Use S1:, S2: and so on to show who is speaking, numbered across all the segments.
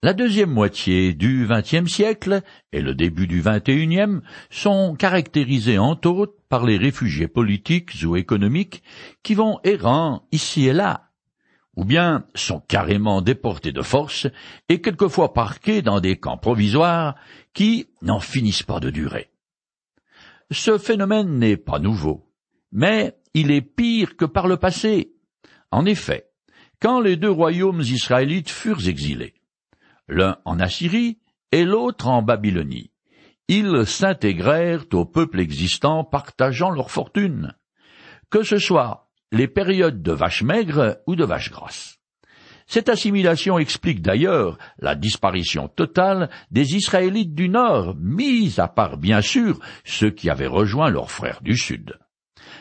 S1: La deuxième moitié du vingtième siècle et le début du unième sont caractérisés entre autres par les réfugiés politiques ou économiques qui vont errant ici et là, ou bien sont carrément déportés de force et quelquefois parqués dans des camps provisoires qui n'en finissent pas de durer. Ce phénomène n'est pas nouveau, mais il est pire que par le passé. En effet, quand les deux royaumes israélites furent exilés, l'un en Assyrie et l'autre en Babylonie. Ils s'intégrèrent au peuple existant partageant leur fortune, que ce soit les périodes de vaches maigres ou de vaches grasses. Cette assimilation explique d'ailleurs la disparition totale des Israélites du Nord, mis à part bien sûr ceux qui avaient rejoint leurs frères du Sud.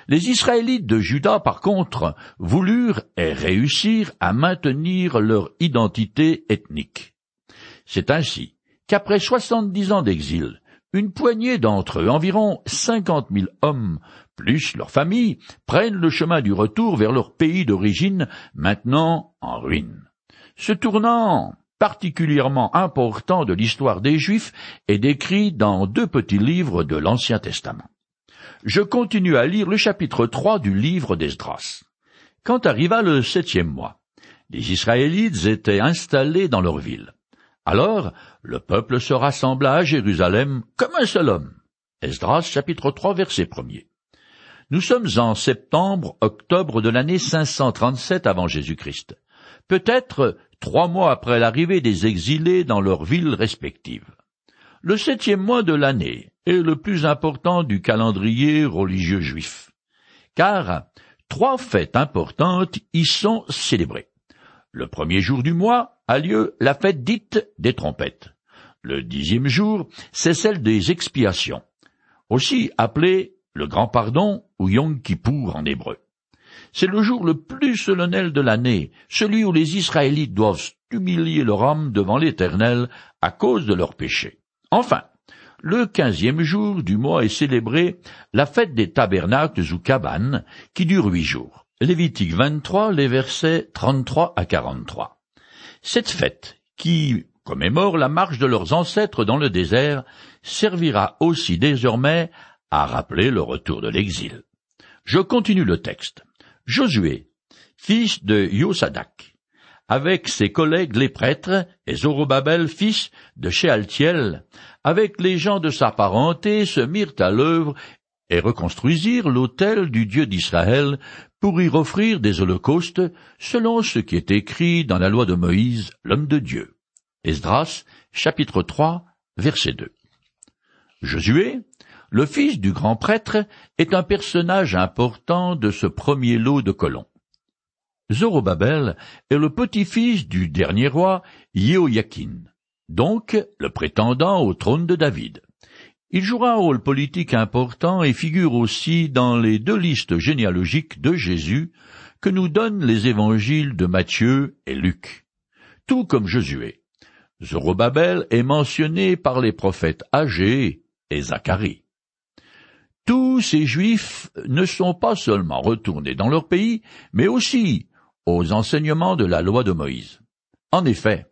S1: Les Israélites de Juda, par contre, voulurent et réussirent à maintenir leur identité ethnique. C'est ainsi qu'après soixante-dix ans d'exil, une poignée d'entre eux, environ cinquante mille hommes, plus leurs familles, prennent le chemin du retour vers leur pays d'origine, maintenant en ruine. Ce tournant particulièrement important de l'histoire des Juifs est décrit dans deux petits livres de l'Ancien Testament. Je continue à lire le chapitre 3 du livre d'Esdras. Quand arriva le septième mois, les Israélites étaient installés dans leur ville. Alors, le peuple se rassembla à Jérusalem comme un seul homme. Esdras, chapitre 3, verset 1 Nous sommes en septembre, octobre de l'année 537 avant Jésus-Christ. Peut-être trois mois après l'arrivée des exilés dans leurs villes respectives. Le septième mois de l'année est le plus important du calendrier religieux juif, car trois fêtes importantes y sont célébrées. Le premier jour du mois, a lieu la fête dite des trompettes. Le dixième jour, c'est celle des expiations, aussi appelée le grand pardon ou Yom Kippour en hébreu. C'est le jour le plus solennel de l'année, celui où les Israélites doivent humilier leur âme devant l'Éternel à cause de leurs péchés. Enfin, le quinzième jour du mois est célébré la fête des tabernacles ou cabanes, qui dure huit jours. Lévitique 23, les versets 33 à 43. Cette fête, qui commémore la marche de leurs ancêtres dans le désert, servira aussi désormais à rappeler le retour de l'exil. Je continue le texte. Josué, fils de Yosadak, avec ses collègues les prêtres, et Zorobabel, fils de Shealtiel, avec les gens de sa parenté, se mirent à l'œuvre et reconstruisirent l'autel du Dieu d'Israël pour y offrir des holocaustes selon ce qui est écrit dans la loi de Moïse, l'homme de Dieu. Esdras, chapitre 3, verset 2. Josué, le fils du grand prêtre, est un personnage important de ce premier lot de colons. Zorobabel est le petit-fils du dernier roi Yehoyakin, donc le prétendant au trône de David. Il jouera un rôle politique important et figure aussi dans les deux listes généalogiques de Jésus que nous donnent les évangiles de Matthieu et Luc. Tout comme Josué. Zorobabel est mentionné par les prophètes Agé et Zacharie. Tous ces Juifs ne sont pas seulement retournés dans leur pays, mais aussi aux enseignements de la loi de Moïse. En effet,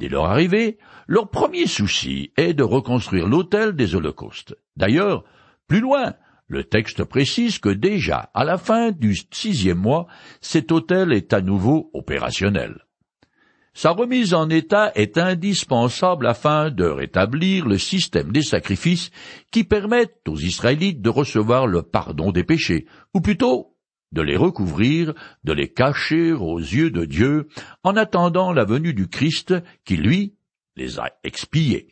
S1: Dès leur arrivée, leur premier souci est de reconstruire l'autel des holocaustes. D'ailleurs, plus loin, le texte précise que déjà à la fin du sixième mois, cet autel est à nouveau opérationnel. Sa remise en état est indispensable afin de rétablir le système des sacrifices qui permettent aux Israélites de recevoir le pardon des péchés, ou plutôt de les recouvrir, de les cacher aux yeux de Dieu, en attendant la venue du Christ qui, lui, expiés.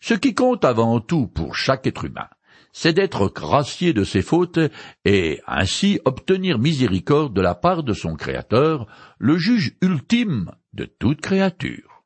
S1: Ce qui compte avant tout pour chaque être humain, c'est d'être gracié de ses fautes et ainsi obtenir miséricorde de la part de son Créateur, le juge ultime de toute créature.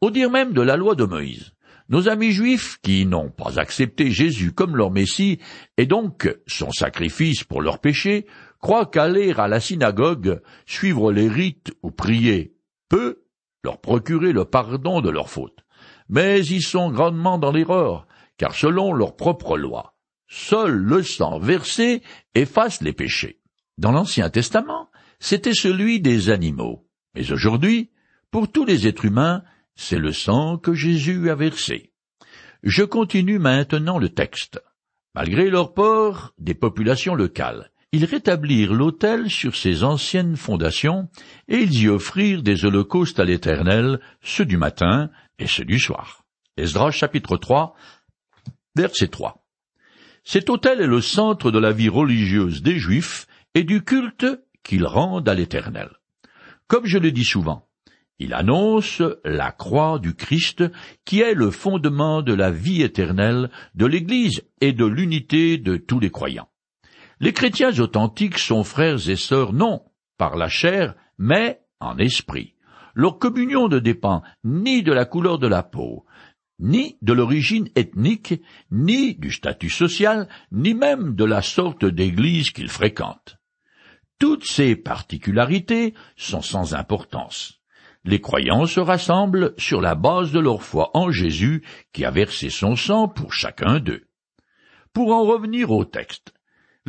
S1: Au dire même de la loi de Moïse, nos amis juifs qui n'ont pas accepté Jésus comme leur Messie et donc son sacrifice pour leurs péchés croient qu'aller à la synagogue, suivre les rites ou prier peut leur procurer le pardon de leurs fautes. Mais ils sont grandement dans l'erreur, car selon leur propre loi, seul le sang versé efface les péchés. Dans l'Ancien Testament, c'était celui des animaux. Mais aujourd'hui, pour tous les êtres humains, c'est le sang que Jésus a versé. Je continue maintenant le texte. Malgré leur port des populations locales, ils rétablirent l'autel sur ses anciennes fondations, et ils y offrirent des holocaustes à l'Éternel, ceux du matin et ceux du soir. Esdras chapitre 3, verset 3. Cet autel est le centre de la vie religieuse des Juifs et du culte qu'ils rendent à l'Éternel. Comme je le dis souvent, il annonce la croix du Christ qui est le fondement de la vie éternelle de l'Église et de l'unité de tous les croyants. Les chrétiens authentiques sont frères et sœurs non par la chair, mais en esprit. Leur communion ne dépend ni de la couleur de la peau, ni de l'origine ethnique, ni du statut social, ni même de la sorte d'église qu'ils fréquentent. Toutes ces particularités sont sans importance. Les croyants se rassemblent sur la base de leur foi en Jésus qui a versé son sang pour chacun d'eux. Pour en revenir au texte,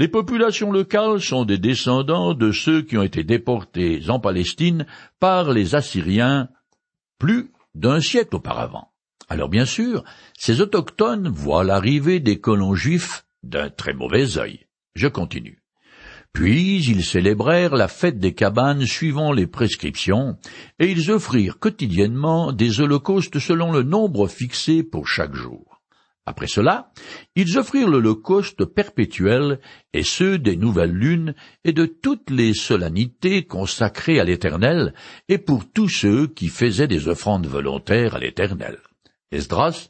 S1: les populations locales sont des descendants de ceux qui ont été déportés en Palestine par les Assyriens plus d'un siècle auparavant. Alors bien sûr, ces autochtones voient l'arrivée des colons juifs d'un très mauvais œil. Je continue. Puis ils célébrèrent la fête des cabanes suivant les prescriptions, et ils offrirent quotidiennement des holocaustes selon le nombre fixé pour chaque jour. Après cela, ils offrirent l'holocauste perpétuel et ceux des nouvelles lunes et de toutes les solennités consacrées à l'Éternel et pour tous ceux qui faisaient des offrandes volontaires à l'Éternel. Esdras,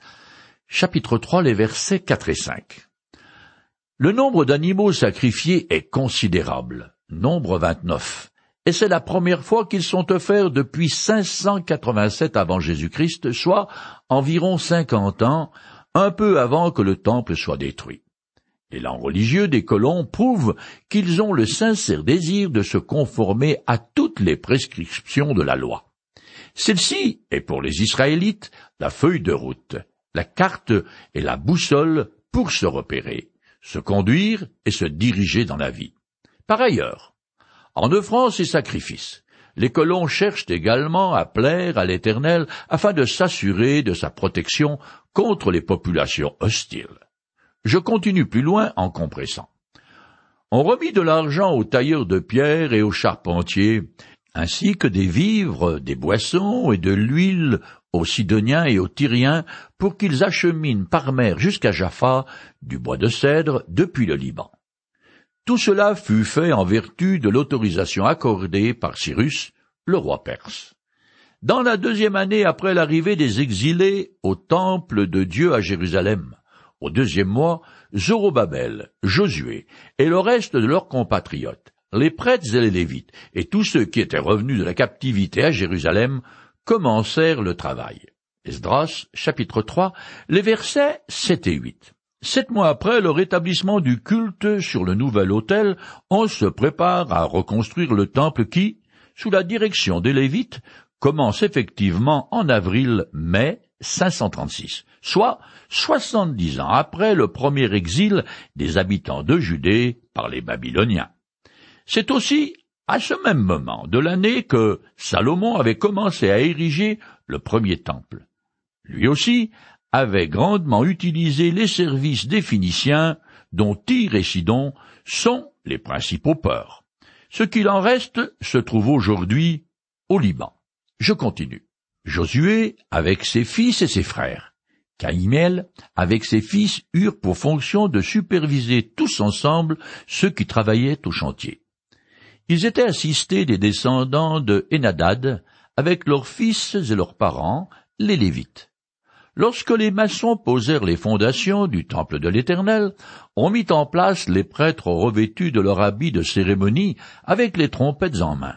S1: chapitre 3, les versets 4 et 5. Le nombre d'animaux sacrifiés est considérable, nombre 29, et c'est la première fois qu'ils sont offerts depuis 587 avant Jésus-Christ, soit environ 50 ans, un peu avant que le temple soit détruit. L'élan religieux des colons prouve qu'ils ont le sincère désir de se conformer à toutes les prescriptions de la loi. Celle-ci est pour les Israélites la feuille de route, la carte et la boussole pour se repérer, se conduire et se diriger dans la vie. Par ailleurs, en offrant ces sacrifices, les colons cherchent également à plaire à l'Éternel afin de s'assurer de sa protection contre les populations hostiles. Je continue plus loin en compressant. On remit de l'argent aux tailleurs de pierre et aux charpentiers, ainsi que des vivres, des boissons et de l'huile aux Sidoniens et aux Tyriens pour qu'ils acheminent par mer jusqu'à Jaffa du bois de cèdre depuis le Liban. Tout cela fut fait en vertu de l'autorisation accordée par Cyrus, le roi perse. Dans la deuxième année après l'arrivée des exilés au temple de Dieu à Jérusalem, au deuxième mois, Zorobabel, Josué et le reste de leurs compatriotes les prêtres et les lévites, et tous ceux qui étaient revenus de la captivité à Jérusalem, commencèrent le travail. Esdras, chapitre 3, les versets 7 et 8. Sept mois après le rétablissement du culte sur le nouvel autel, on se prépare à reconstruire le temple qui, sous la direction des Lévites, commence effectivement en avril-mai 536, soit soixante-dix ans après le premier exil des habitants de Judée par les Babyloniens. C'est aussi à ce même moment de l'année que Salomon avait commencé à ériger le premier temple. Lui aussi avait grandement utilisé les services des Phéniciens dont Tyr et Sidon sont les principaux ports. Ce qu'il en reste se trouve aujourd'hui au Liban. Je continue. Josué, avec ses fils et ses frères, Caïmel, avec ses fils, eurent pour fonction de superviser tous ensemble ceux qui travaillaient au chantier. Ils étaient assistés des descendants de Enadad, avec leurs fils et leurs parents, les Lévites. Lorsque les maçons posèrent les fondations du temple de l'Éternel, on mit en place les prêtres revêtus de leur habit de cérémonie avec les trompettes en main,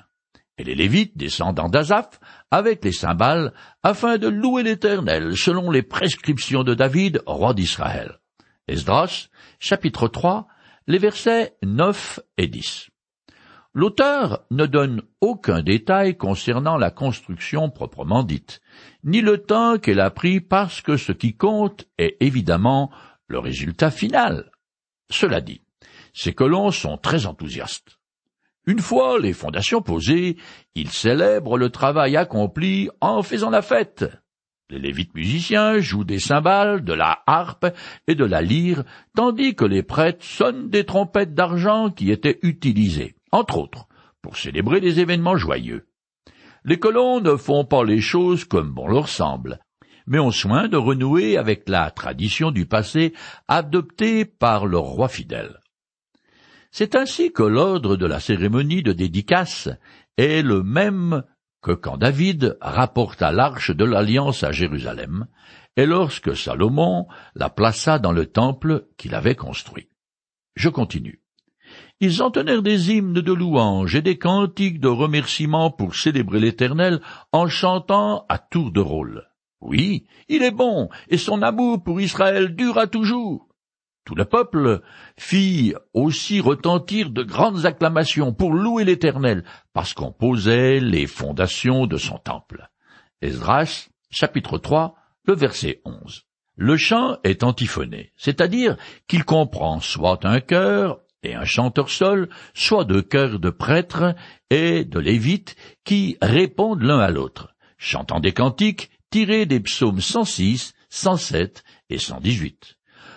S1: et les Lévites descendant d'Azaph avec les cymbales, afin de louer l'Éternel selon les prescriptions de David, roi d'Israël. Esdras, chapitre 3, les versets 9 et 10. L'auteur ne donne aucun détail concernant la construction proprement dite, ni le temps qu'elle a pris parce que ce qui compte est évidemment le résultat final. Cela dit, ces colons sont très enthousiastes. Une fois les fondations posées, ils célèbrent le travail accompli en faisant la fête. Les lévites musiciens jouent des cymbales, de la harpe et de la lyre, tandis que les prêtres sonnent des trompettes d'argent qui étaient utilisées, entre autres, pour célébrer des événements joyeux. Les colons ne font pas les choses comme bon leur semble, mais ont soin de renouer avec la tradition du passé adoptée par leur roi fidèle. C'est ainsi que l'ordre de la cérémonie de dédicace est le même que quand David rapporta l'arche de l'alliance à Jérusalem, et lorsque Salomon la plaça dans le temple qu'il avait construit. Je continue. Ils entonnèrent des hymnes de louange et des cantiques de remerciement pour célébrer l'Éternel en chantant à tour de rôle. Oui, il est bon, et son amour pour Israël dura toujours. Tout le peuple fit aussi retentir de grandes acclamations pour louer l'Éternel, parce qu'on posait les fondations de son temple. Esdras, chapitre 3, le verset 11. Le chant est antiphoné, c'est-à-dire qu'il comprend soit un chœur et un chanteur seul, soit deux chœurs de prêtres et de lévites qui répondent l'un à l'autre, chantant des cantiques tirés des psaumes 106, 107 et 118.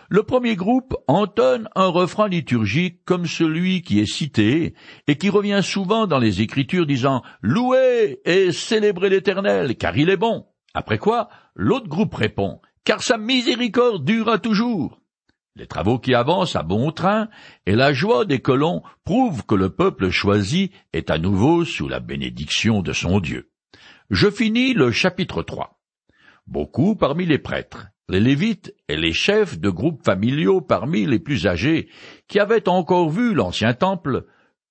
S1: Le premier groupe entonne un refrain liturgique comme celui qui est cité et qui revient souvent dans les Écritures disant Louez et célébrez l'Éternel, car il est bon. Après quoi, l'autre groupe répond Car sa miséricorde durera toujours. Les travaux qui avancent à bon train et la joie des colons prouvent que le peuple choisi est à nouveau sous la bénédiction de son Dieu. Je finis le chapitre 3. Beaucoup parmi les prêtres, les Lévites et les chefs de groupes familiaux parmi les plus âgés, qui avaient encore vu l'ancien temple,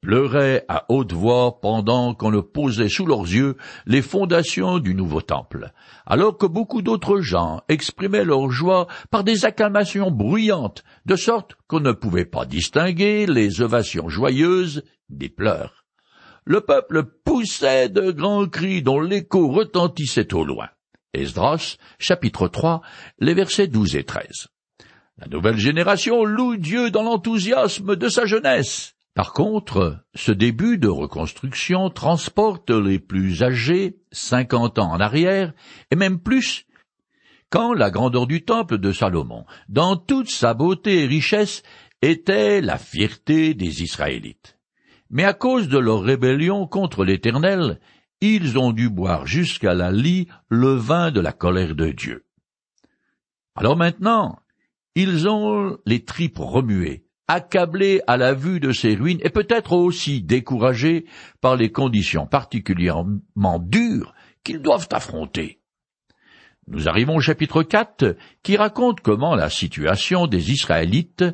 S1: pleuraient à haute voix pendant qu'on le posait sous leurs yeux les fondations du nouveau temple, alors que beaucoup d'autres gens exprimaient leur joie par des acclamations bruyantes, de sorte qu'on ne pouvait pas distinguer les ovations joyeuses des pleurs. Le peuple poussait de grands cris dont l'écho retentissait au loin. Esdras, chapitre 3, les versets 12 et 13. La nouvelle génération loue Dieu dans l'enthousiasme de sa jeunesse. Par contre, ce début de reconstruction transporte les plus âgés, cinquante ans en arrière, et même plus, quand la grandeur du temple de Salomon, dans toute sa beauté et richesse, était la fierté des Israélites. Mais à cause de leur rébellion contre l'Éternel, ils ont dû boire jusqu'à la lie le vin de la colère de Dieu. Alors maintenant, ils ont les tripes remuées, accablés à la vue de ces ruines et peut-être aussi découragés par les conditions particulièrement dures qu'ils doivent affronter. Nous arrivons au chapitre 4 qui raconte comment la situation des Israélites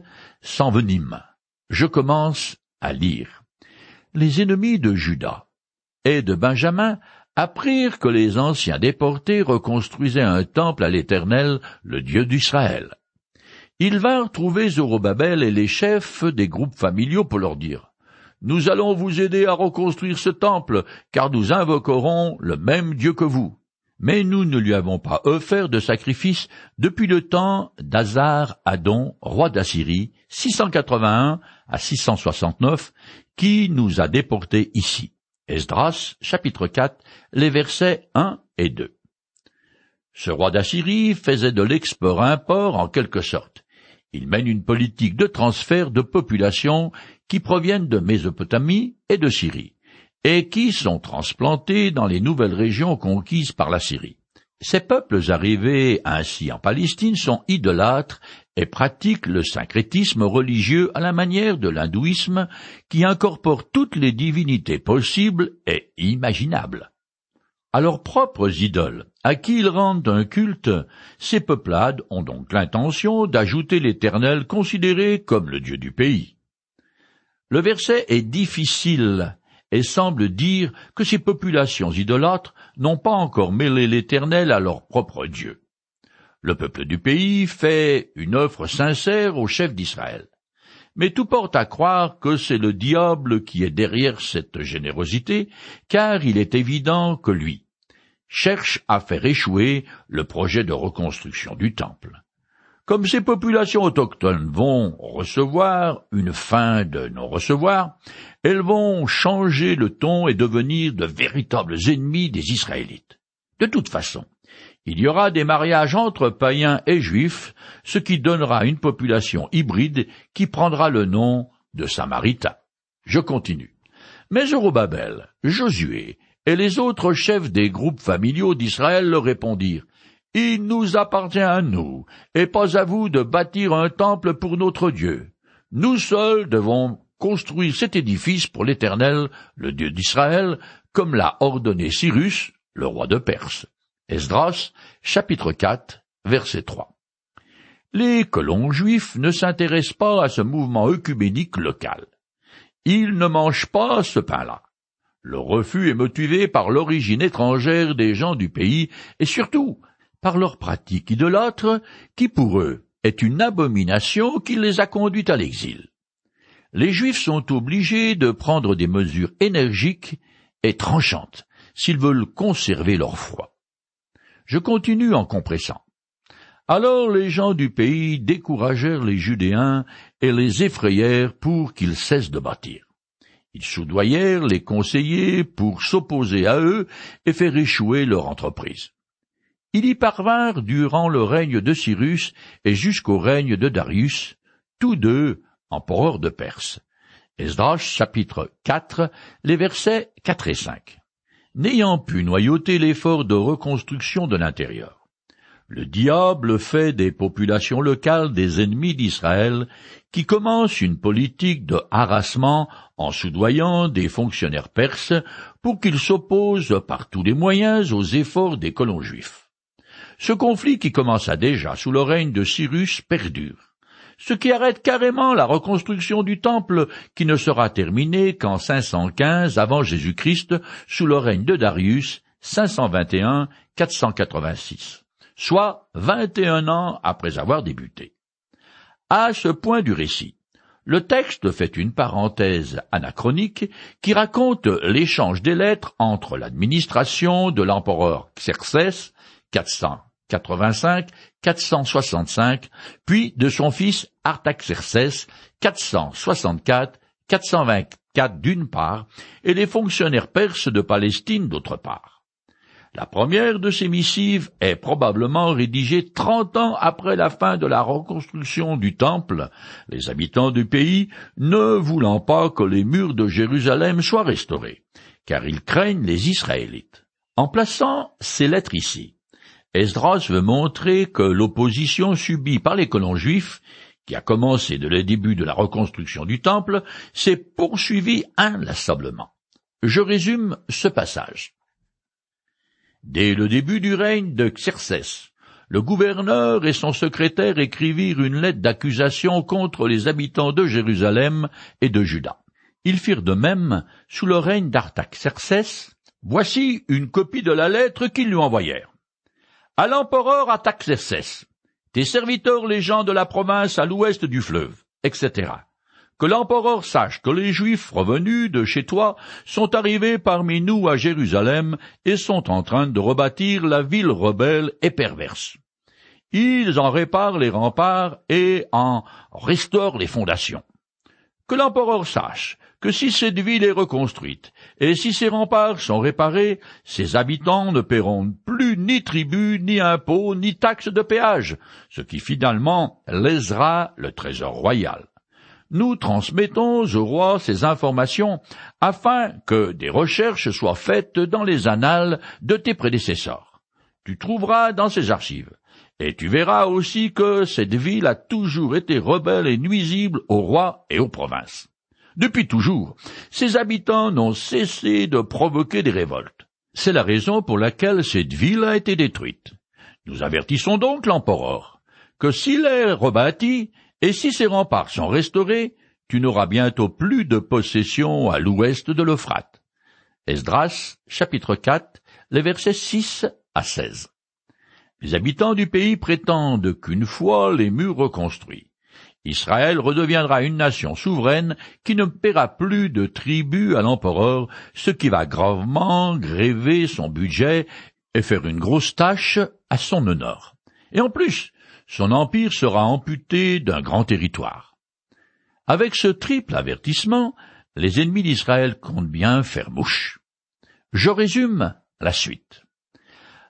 S1: s'envenime. Je commence à lire. Les ennemis de Judas et de Benjamin apprirent que les anciens déportés reconstruisaient un temple à l'Éternel, le Dieu d'Israël. Ils vinrent trouver Zorobabel et les chefs des groupes familiaux pour leur dire Nous allons vous aider à reconstruire ce temple, car nous invoquerons le même Dieu que vous. Mais nous ne lui avons pas offert de sacrifice depuis le temps d'Azar Adon, roi d'Assyrie, 681 à 669, qui nous a déportés ici. Esdras, chapitre 4, les versets 1 et 2. Ce roi d'Assyrie faisait de l'export-import en quelque sorte. Il mène une politique de transfert de populations qui proviennent de Mésopotamie et de Syrie, et qui sont transplantés dans les nouvelles régions conquises par la Syrie. Ces peuples arrivés ainsi en Palestine sont idolâtres et pratiquent le syncrétisme religieux à la manière de l'hindouisme qui incorpore toutes les divinités possibles et imaginables. À leurs propres idoles, à qui ils rendent un culte, ces peuplades ont donc l'intention d'ajouter l'Éternel considéré comme le Dieu du pays. Le verset est difficile et semble dire que ces populations idolâtres n'ont pas encore mêlé l'Éternel à leur propre Dieu. Le peuple du pays fait une offre sincère au chef d'Israël. Mais tout porte à croire que c'est le diable qui est derrière cette générosité, car il est évident que lui cherche à faire échouer le projet de reconstruction du temple. Comme ces populations autochtones vont recevoir une fin de non-recevoir, elles vont changer le ton et devenir de véritables ennemis des Israélites. De toute façon, Il y aura des mariages entre païens et juifs, ce qui donnera une population hybride qui prendra le nom de Samaritains. Je continue. Mais Josué et les autres chefs des groupes familiaux d'Israël leur répondirent Il nous appartient à nous, et pas à vous de bâtir un temple pour notre Dieu. Nous seuls devons construire cet édifice pour l'Éternel, le Dieu d'Israël, comme l'a ordonné Cyrus, le roi de Perse. Esdras, chapitre 4, verset 3. Les colons juifs ne s'intéressent pas à ce mouvement œcuménique local. Ils ne mangent pas ce pain-là. Le refus est motivé par l'origine étrangère des gens du pays et surtout par leur pratique idolâtre qui pour eux est une abomination qui les a conduits à l'exil. Les Juifs sont obligés de prendre des mesures énergiques et tranchantes s'ils veulent conserver leur foi. Je continue en compressant. Alors les gens du pays découragèrent les Judéens et les effrayèrent pour qu'ils cessent de bâtir. Ils soudoyèrent les conseillers pour s'opposer à eux et faire échouer leur entreprise. Ils y parvinrent durant le règne de Cyrus et jusqu'au règne de Darius, tous deux empereurs de Perse. Esdras chapitre 4, les versets 4 et 5 n'ayant pu noyauter l'effort de reconstruction de l'intérieur. Le diable fait des populations locales des ennemis d'Israël qui commencent une politique de harassement en soudoyant des fonctionnaires perses pour qu'ils s'opposent par tous les moyens aux efforts des colons juifs. Ce conflit qui commença déjà sous le règne de Cyrus perdure ce qui arrête carrément la reconstruction du temple qui ne sera terminée qu'en 515 avant Jésus-Christ sous le règne de Darius 521-486, soit 21 ans après avoir débuté. À ce point du récit, le texte fait une parenthèse anachronique qui raconte l'échange des lettres entre l'administration de l'empereur Xerxès 485 465, puis de son fils Artaxerxès 464, 424 d'une part, et les fonctionnaires perses de Palestine d'autre part. La première de ces missives est probablement rédigée trente ans après la fin de la reconstruction du temple, les habitants du pays ne voulant pas que les murs de Jérusalem soient restaurés, car ils craignent les Israélites. En plaçant ces lettres ici, Esdras veut montrer que l'opposition subie par les colons juifs, qui a commencé dès le début de la reconstruction du temple, s'est poursuivie inlassablement. Je résume ce passage. Dès le début du règne de Xerxès, le gouverneur et son secrétaire écrivirent une lettre d'accusation contre les habitants de Jérusalem et de Juda. Ils firent de même sous le règne d'Artaxerxès. Voici une copie de la lettre qu'ils lui envoyèrent à l'empereur Artaxerxès, tes serviteurs les gens de la province à l'ouest du fleuve, etc. Que l'empereur sache que les Juifs revenus de chez toi sont arrivés parmi nous à Jérusalem et sont en train de rebâtir la ville rebelle et perverse. Ils en réparent les remparts et en restaurent les fondations. Que l'empereur sache que si cette ville est reconstruite, et si ses remparts sont réparés, ses habitants ne paieront plus ni tribut, ni impôts, ni taxes de péage, ce qui finalement lésera le trésor royal. Nous transmettons au roi ces informations afin que des recherches soient faites dans les annales de tes prédécesseurs. Tu trouveras dans ces archives et tu verras aussi que cette ville a toujours été rebelle et nuisible au roi et aux provinces. Depuis toujours, ses habitants n'ont cessé de provoquer des révoltes. C'est la raison pour laquelle cette ville a été détruite. Nous avertissons donc l'empereur que s'il est rebâti et si ses remparts sont restaurés, tu n'auras bientôt plus de possession à l'ouest de l'Euphrate. Esdras, chapitre 4, les versets 6 à 16. Les habitants du pays prétendent qu'une fois les murs reconstruits, Israël redeviendra une nation souveraine qui ne paiera plus de tribut à l'empereur, ce qui va gravement gréver son budget et faire une grosse tâche à son honneur. Et en plus, son empire sera amputé d'un grand territoire. Avec ce triple avertissement, les ennemis d'Israël comptent bien faire mouche. Je résume la suite.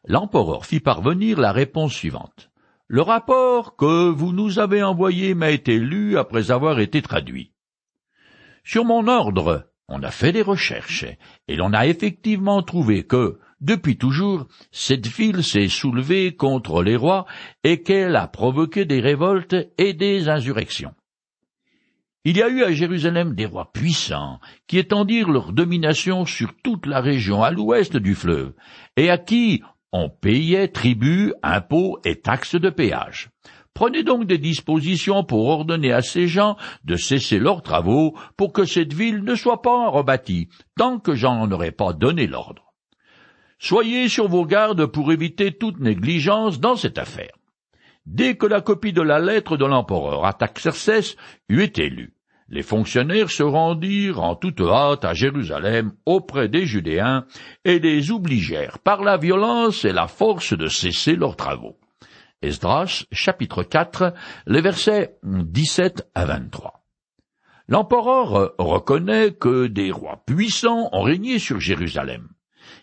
S1: l'empereur fit parvenir la réponse suivante. Le rapport que vous nous avez envoyé m'a été lu après avoir été traduit. Sur mon ordre, on a fait des recherches, et l'on a effectivement trouvé que, depuis toujours, cette ville s'est soulevée contre les rois et qu'elle a provoqué des révoltes et des insurrections. Il y a eu à Jérusalem des rois puissants qui étendirent leur domination sur toute la région à l'ouest du fleuve, et à qui on payait tribut, impôts et taxes de péage. Prenez donc des dispositions pour ordonner à ces gens de cesser leurs travaux pour que cette ville ne soit pas rebâtie, tant que j'en aurai pas donné l'ordre. Soyez sur vos gardes pour éviter toute négligence dans cette affaire. Dès que la copie de la lettre de l'empereur Ataxerces eut été lue, les fonctionnaires se rendirent en toute hâte à Jérusalem auprès des Judéens et les obligèrent par la violence et la force de cesser leurs travaux. Esdras, chapitre 4, les versets 17 à 23. L'empereur reconnaît que des rois puissants ont régné sur Jérusalem.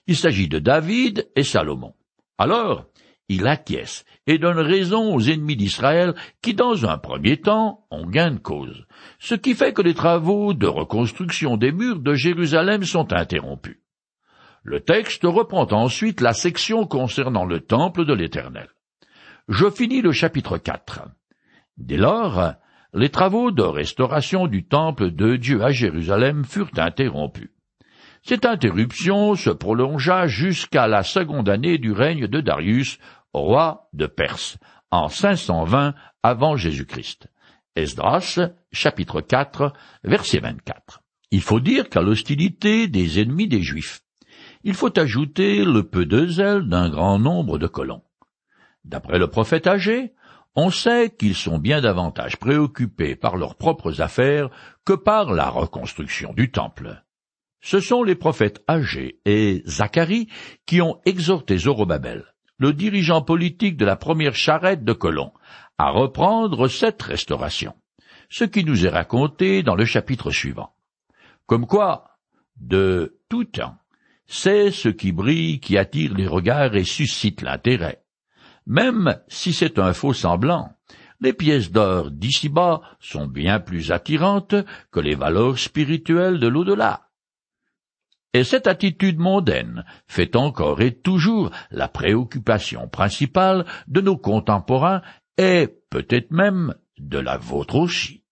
S1: Il s'agit de David et Salomon. Alors, il acquiesce et donne raison aux ennemis d'Israël qui, dans un premier temps, ont gain de cause, ce qui fait que les travaux de reconstruction des murs de Jérusalem sont interrompus. Le texte reprend ensuite la section concernant le temple de l'Éternel. Je finis le chapitre 4. Dès lors, les travaux de restauration du temple de Dieu à Jérusalem furent interrompus. Cette interruption se prolongea jusqu'à la seconde année du règne de Darius, roi de Perse, en 520 avant Jésus-Christ. Esdras, chapitre 4, verset 24. Il faut dire qu'à l'hostilité des ennemis des Juifs, il faut ajouter le peu de zèle d'un grand nombre de colons. D'après le prophète âgé, on sait qu'ils sont bien davantage préoccupés par leurs propres affaires que par la reconstruction du temple. Ce sont les prophètes âgés et Zacharie qui ont exhorté Zorobabel le dirigeant politique de la première charrette de colons, à reprendre cette restauration, ce qui nous est raconté dans le chapitre suivant. Comme quoi, de tout temps, c'est ce qui brille qui attire les regards et suscite l'intérêt. Même si c'est un faux semblant, les pièces d'or d'ici-bas sont bien plus attirantes que les valeurs spirituelles de l'au-delà. Et cette attitude mondaine fait encore et toujours la préoccupation principale de nos contemporains et peut-être même de la vôtre aussi.